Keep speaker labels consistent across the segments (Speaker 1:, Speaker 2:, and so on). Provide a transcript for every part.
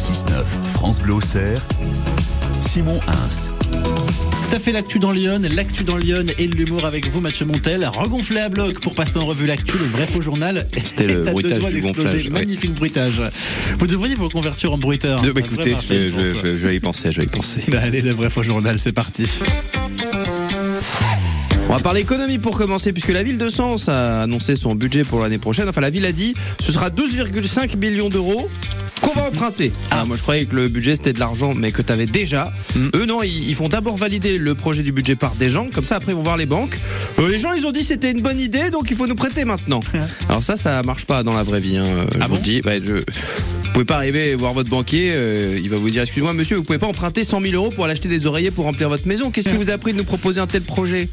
Speaker 1: 6-9, France Bleu Auxerre, Simon Hins.
Speaker 2: Ça fait l'actu dans Lyon, l'actu dans Lyon et l'humour avec vous, Mathieu Montel. Regonflé à bloc pour passer en revue l'actu, le vrai faux journal.
Speaker 3: C'était le bruitage du
Speaker 2: d'exploser.
Speaker 3: gonflage, ouais.
Speaker 2: Magnifique bruitage. Vous devriez vous convertir en bruiteur.
Speaker 3: De, bah, écoutez,
Speaker 2: marché,
Speaker 3: je,
Speaker 2: je pense.
Speaker 3: je- je- je vais y penser, je vais y penser.
Speaker 2: Allez, le vrai faux journal, c'est parti.
Speaker 3: On va parler économie pour commencer, puisque la ville de Sens a annoncé son budget pour l'année prochaine. Enfin, la ville a dit ce sera 12,5 millions d'euros qu'on va emprunter. Ah, moi je croyais que le budget c'était de l'argent, mais que tu avais déjà. Eux non, ils, ils font d'abord valider le projet du budget par des gens, comme ça après ils vont voir les banques. Euh, les gens ils ont dit c'était une bonne idée, donc il faut nous prêter maintenant. Alors ça, ça marche pas dans la vraie vie. Hein, euh, je
Speaker 2: Ah
Speaker 3: vous
Speaker 2: bon
Speaker 3: dis. Je... Vous pouvez pas arriver voir votre banquier, euh, il va vous dire excusez-moi monsieur, vous pouvez pas emprunter 100 000 euros pour aller acheter des oreillers pour remplir votre maison. Qu'est-ce qui vous a pris de nous proposer un tel projet?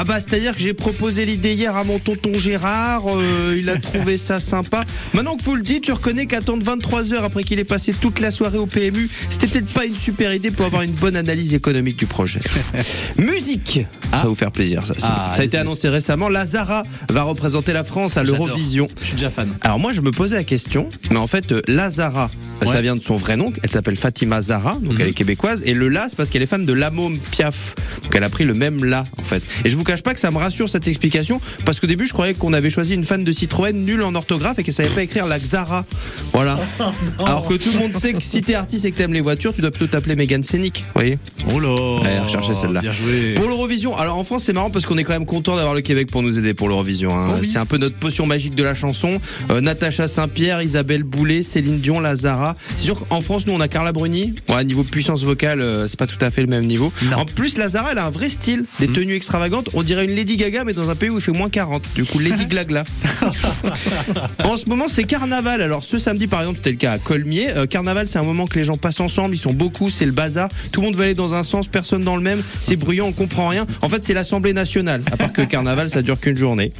Speaker 3: Ah bah c'est-à-dire que j'ai proposé l'idée hier à mon tonton Gérard, euh, il a trouvé ça sympa. Maintenant que vous le dites, je reconnais qu'attendre 23 heures après qu'il ait passé toute la soirée au PMU, c'était peut-être pas une super idée pour avoir une bonne analyse économique du projet. Musique, ça va vous faire plaisir ça.
Speaker 2: Ah,
Speaker 3: ça a été annoncé récemment. Lazara va représenter la France à l'Eurovision.
Speaker 2: Je suis déjà fan.
Speaker 3: Alors moi je me posais la question, mais en fait euh, Lazara, ça vient de son vrai nom, elle s'appelle Fatima Zara, donc
Speaker 2: Mhm.
Speaker 3: elle est québécoise, et le La c'est parce qu'elle est fan de Lamôme Piaf, donc elle a pris le même La en fait. Et je vous cache pas que ça me rassure cette explication, parce qu'au début je croyais qu'on avait choisi une fan de Citroën nulle en orthographe et qu'elle savait pas écrire la Xara, voilà. Alors que tout le monde sait que si t'es artiste et que t'aimes les voitures, tu dois plutôt t'appeler Megan Scénic, vous voyez
Speaker 2: Oh là
Speaker 3: Ouais, recherchez celle-là.
Speaker 2: Bien joué.
Speaker 3: pour l'Eurovision, alors en France c'est marrant parce qu'on est quand même content d'avoir le Québec pour nous aider pour l'Eurovision. hein.
Speaker 2: Oh oui.
Speaker 3: C'est un peu notre potion magique de la chanson. Euh, Natacha Saint-Pierre, Isabelle Boulet, Céline Dion, Lazara. C'est sûr qu'en France nous on a Carla Bruni. Ouais, niveau puissance vocale, euh, c'est pas tout à fait le même niveau.
Speaker 2: Non.
Speaker 3: En plus Lazara elle a un vrai style, des tenues extravagantes. On dirait une Lady Gaga mais dans un pays où il fait moins 40. Du coup Lady Glagla. en ce moment c'est carnaval. Alors ce samedi par exemple c'était le cas à Colmier. Euh, carnaval c'est un moment que les gens passent ensemble, ils sont beaucoup, c'est le bazar. Tout le monde veut aller dans un sens, personne dans le même. C'est bruyant, on comprend rien. En fait c'est l'Assemblée nationale. À part que carnaval ça dure qu'une journée.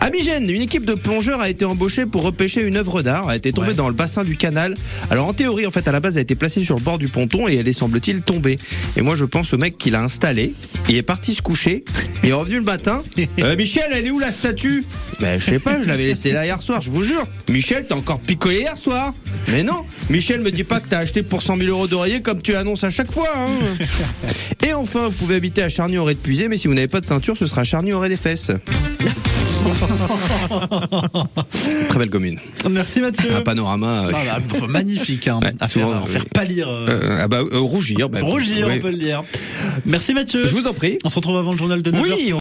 Speaker 3: À Migène, une équipe de plongeurs a été embauchée pour repêcher une œuvre d'art. Elle a été tombée
Speaker 2: Ouais.
Speaker 3: dans le bassin du canal. Alors en théorie, en fait, à la base, elle a été placée sur le bord du ponton et elle est semble-t-il tombée. Et moi, je pense au mec qui l'a installée. Il est parti se coucher. Il est revenu le matin. Euh, Michel, elle est où la statue? Ben je sais pas. Je l'avais laissée là hier soir. Je vous jure. Michel, t'as encore picolé hier soir Mais non. Michel me dit pas que t'as acheté pour 100 000 euros d'oreiller comme tu l'annonces à chaque fois. hein. Et enfin, vous pouvez habiter à Charny-Auray de Puisé, mais si vous n'avez pas de ceinture, ce sera Charny-Auray des fesses. Très belle commune.
Speaker 2: Merci Mathieu.
Speaker 3: Un panorama. euh,
Speaker 2: Ah, bah, magnifique hein,
Speaker 3: Ouais,
Speaker 2: à faire, à faire
Speaker 3: oui.
Speaker 2: pâlir. euh,
Speaker 3: euh, ah bah, euh, rougir. bah,
Speaker 2: rougir,
Speaker 3: oui.
Speaker 2: on peut le dire. Merci Mathieu.
Speaker 3: Je vous en prie.
Speaker 2: On se retrouve avant le journal de 9h.
Speaker 3: Oui,